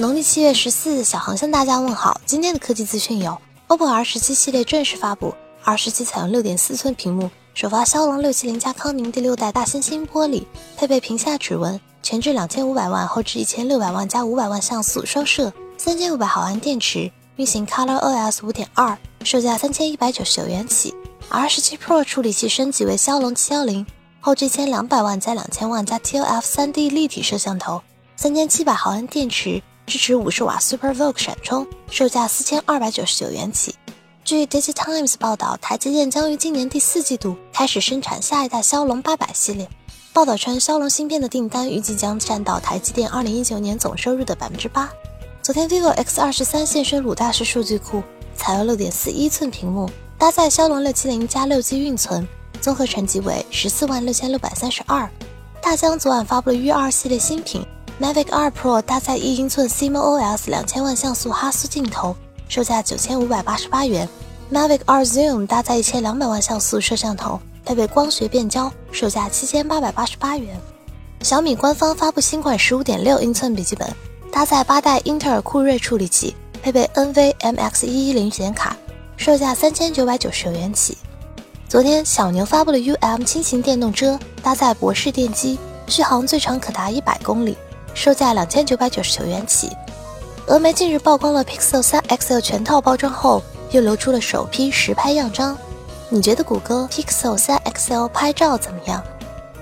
农历七月十四，小航向大家问好。今天的科技资讯有：OPPO R 十七系列正式发布，R 十七采用六点四寸屏幕，首发骁龙六七零加康宁第六代大猩猩玻璃，配备屏下指纹，前置两千五百万，后置一千六百万加五百万像素双摄，三千五百毫安电池，运行 ColorOS 五点二，售价三千一百九十九元起。R 十七 Pro 处理器升级为骁龙七幺零，后置一千两百万加两千万加 TOF 三 D 立体摄像头，三千七百毫安电池。支持五十瓦 Super Vogue 闪充，售价四千二百九十九元起。据 Digitimes 报道，台积电将于今年第四季度开始生产下一代骁龙八百系列。报道称，骁龙芯片的订单预计将占到台积电二零一九年总收入的百分之八。昨天，vivo X 二十三现身鲁大师数据库，采用六点四一寸屏幕，搭载骁龙六七零加六 G 运存，综合成绩为十四万六千六百三十二。大疆昨晚发布了 U 二系列新品。Mavic 2 Pro 搭载一英寸 CMOS 两千万像素哈苏镜头，售价九千五百八十八元。Mavic 2 Zoom 搭载一千两百万像素摄像头，配备光学变焦，售价七千八百八十八元。小米官方发布新款十五点六英寸笔记本，搭载八代英特尔酷睿处理器，配备 NVMX 一一零显卡，售价三千九百九十九元起。昨天，小牛发布了 UM 轻型电动车，搭载博士电机，续航最长可达一百公里。售价两千九百九十九元起。峨眉近日曝光了 Pixel 3 XL 全套包装后，又流出了首批实拍样张。你觉得谷歌 Pixel 3 XL 拍照怎么样？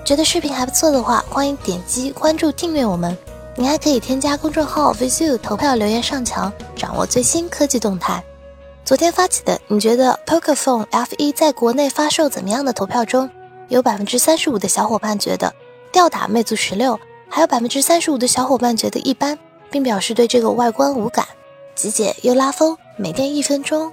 觉得视频还不错的话，欢迎点击关注订阅我们。你还可以添加公众号 VZU 投票留言上墙，掌握最新科技动态。昨天发起的你觉得 Pocophone F1 在国内发售怎么样的投票中，有百分之三十五的小伙伴觉得吊打魅族十六。还有百分之三十五的小伙伴觉得一般，并表示对这个外观无感。极简又拉风，每天一分钟。